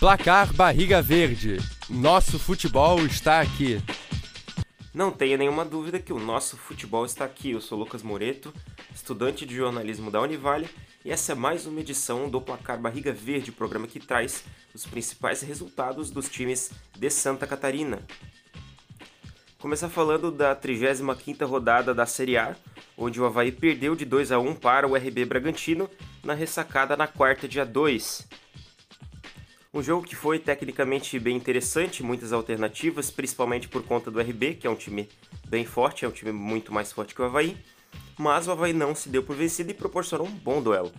Placar Barriga Verde. Nosso futebol está aqui. Não tenha nenhuma dúvida que o nosso futebol está aqui. Eu sou Lucas Moreto, estudante de jornalismo da Univale, e essa é mais uma edição do Placar Barriga Verde, programa que traz os principais resultados dos times de Santa Catarina. Começar falando da 35ª rodada da Série A, onde o Havaí perdeu de 2 a 1 para o RB Bragantino na ressacada na quarta dia 2. Um jogo que foi tecnicamente bem interessante, muitas alternativas, principalmente por conta do RB, que é um time bem forte, é um time muito mais forte que o Havaí, mas o Havaí não se deu por vencido e proporcionou um bom duelo.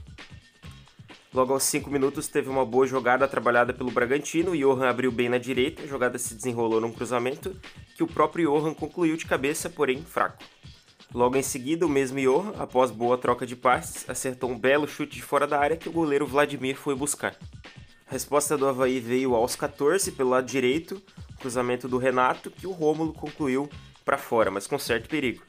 Logo aos 5 minutos teve uma boa jogada trabalhada pelo Bragantino, Johan abriu bem na direita, a jogada se desenrolou num cruzamento que o próprio Johan concluiu de cabeça, porém fraco. Logo em seguida, o mesmo Johan, após boa troca de passes, acertou um belo chute de fora da área que o goleiro Vladimir foi buscar. Resposta do Havaí veio aos 14 pelo lado direito, cruzamento do Renato, que o Rômulo concluiu para fora, mas com certo perigo.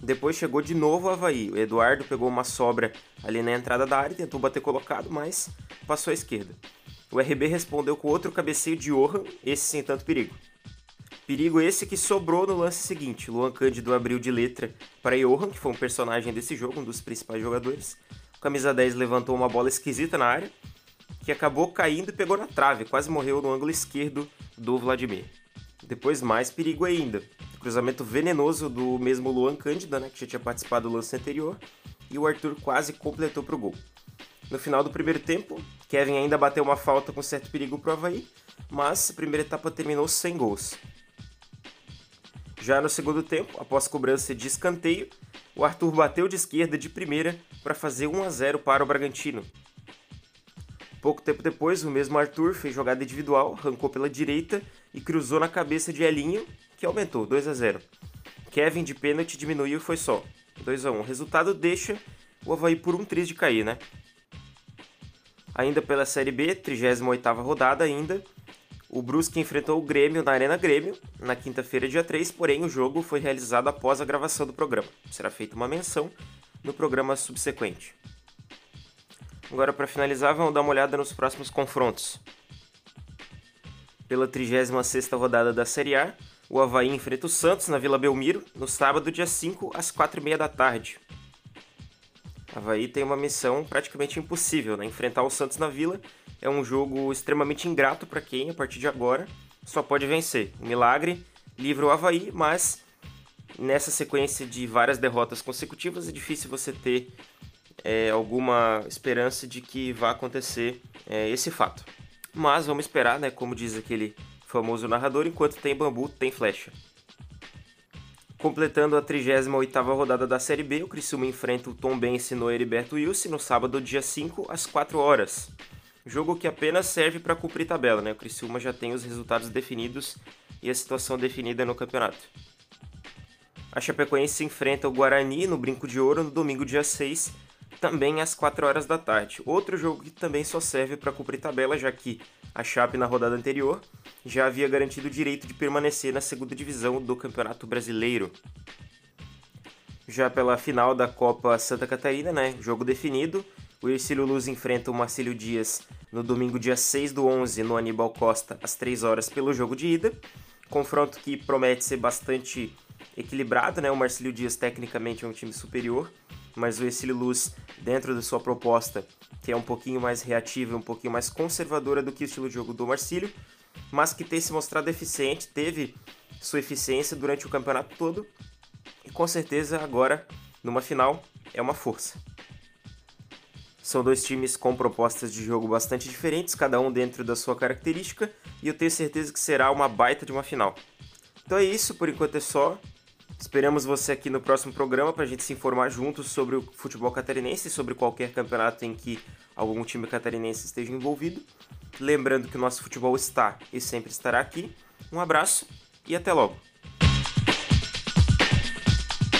Depois chegou de novo o Havaí. O Eduardo pegou uma sobra ali na entrada da área tentou bater colocado, mas passou à esquerda. O RB respondeu com outro cabeceio de Johan, esse sem tanto perigo. Perigo esse que sobrou no lance seguinte. Luan Cândido abriu de letra para Johan, que foi um personagem desse jogo, um dos principais jogadores. O camisa 10 levantou uma bola esquisita na área, que acabou caindo e pegou na trave, quase morreu no ângulo esquerdo do Vladimir. Depois mais perigo ainda. Cruzamento venenoso do mesmo Luan Cândido, né, que já tinha participado do lance anterior, e o Arthur quase completou para o gol. No final do primeiro tempo, Kevin ainda bateu uma falta com certo perigo para o Havaí, mas a primeira etapa terminou sem gols. Já no segundo tempo, após cobrança de escanteio, o Arthur bateu de esquerda de primeira para fazer 1 a 0 para o Bragantino. Pouco tempo depois, o mesmo Arthur fez jogada individual, arrancou pela direita e cruzou na cabeça de Elinho, que aumentou 2 a 0. Kevin de pênalti diminuiu e foi só 2 a 1. O resultado deixa o Havaí por um triz de cair, né? Ainda pela Série B, 38ª rodada ainda, o Brusque enfrentou o Grêmio na Arena Grêmio na quinta-feira, dia 3, porém o jogo foi realizado após a gravação do programa. Será feita uma menção no programa subsequente. Agora, para finalizar, vamos dar uma olhada nos próximos confrontos. Pela 36ª rodada da Série A, o Havaí enfrenta o Santos na Vila Belmiro no sábado, dia 5, às 4h30 da tarde. O Havaí tem uma missão praticamente impossível, né? Enfrentar o Santos na Vila é um jogo extremamente ingrato para quem, a partir de agora, só pode vencer. O milagre livra o Havaí, mas nessa sequência de várias derrotas consecutivas é difícil você ter é, alguma esperança de que vá acontecer é, esse fato. Mas vamos esperar, né? Como diz aquele famoso narrador, enquanto tem bambu, tem flecha. Completando a 38ª rodada da Série B, o Criciúma enfrenta o Tombense no Heriberto Wilson no sábado, dia 5, às 4 horas. Jogo que apenas serve para cumprir tabela, né? O Criciúma já tem os resultados definidos e a situação definida no campeonato. A Chapecoense enfrenta o Guarani no Brinco de Ouro no domingo, dia 6, também às 4 horas da tarde. Outro jogo que também só serve para cumprir tabela, já que a Chape na rodada anterior já havia garantido o direito de permanecer na segunda divisão do Campeonato Brasileiro. Já pela final da Copa Santa Catarina, né, jogo definido, o Ercílio Luz enfrenta o Marcílio Dias no domingo, dia 6 do 11, no Aníbal Costa, às 3 horas, pelo jogo de ida. Confronto que promete ser bastante equilibrado, né? O Marcílio Dias tecnicamente é um time superior, mas o Ercílio Luz, dentro da sua proposta, que é um pouquinho mais reativa, um pouquinho mais conservadora do que o estilo de jogo do Marcílio, mas que tem se mostrado eficiente, teve sua eficiência durante o campeonato todo e com certeza agora, numa final, é uma força. São dois times com propostas de jogo bastante diferentes, cada um dentro da sua característica, e eu tenho certeza que será uma baita de uma final. Então é isso, por enquanto é só. Esperamos você aqui no próximo programa para a gente se informar juntos sobre o futebol catarinense, sobre qualquer campeonato em que algum time catarinense esteja envolvido. Lembrando que o nosso futebol está e sempre estará aqui. Um abraço e até logo.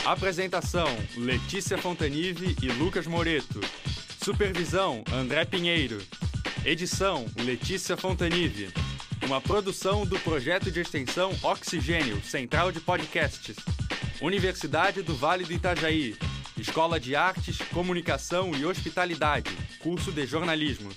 Apresentação: Letícia Fontanive e Lucas Moreto. Supervisão: André Pinheiro. Edição: Letícia Fontanive. Uma produção do projeto de extensão Oxigênio, Central de Podcasts. Universidade do Vale do Itajaí. Escola de Artes, Comunicação e Hospitalidade. Curso de Jornalismo.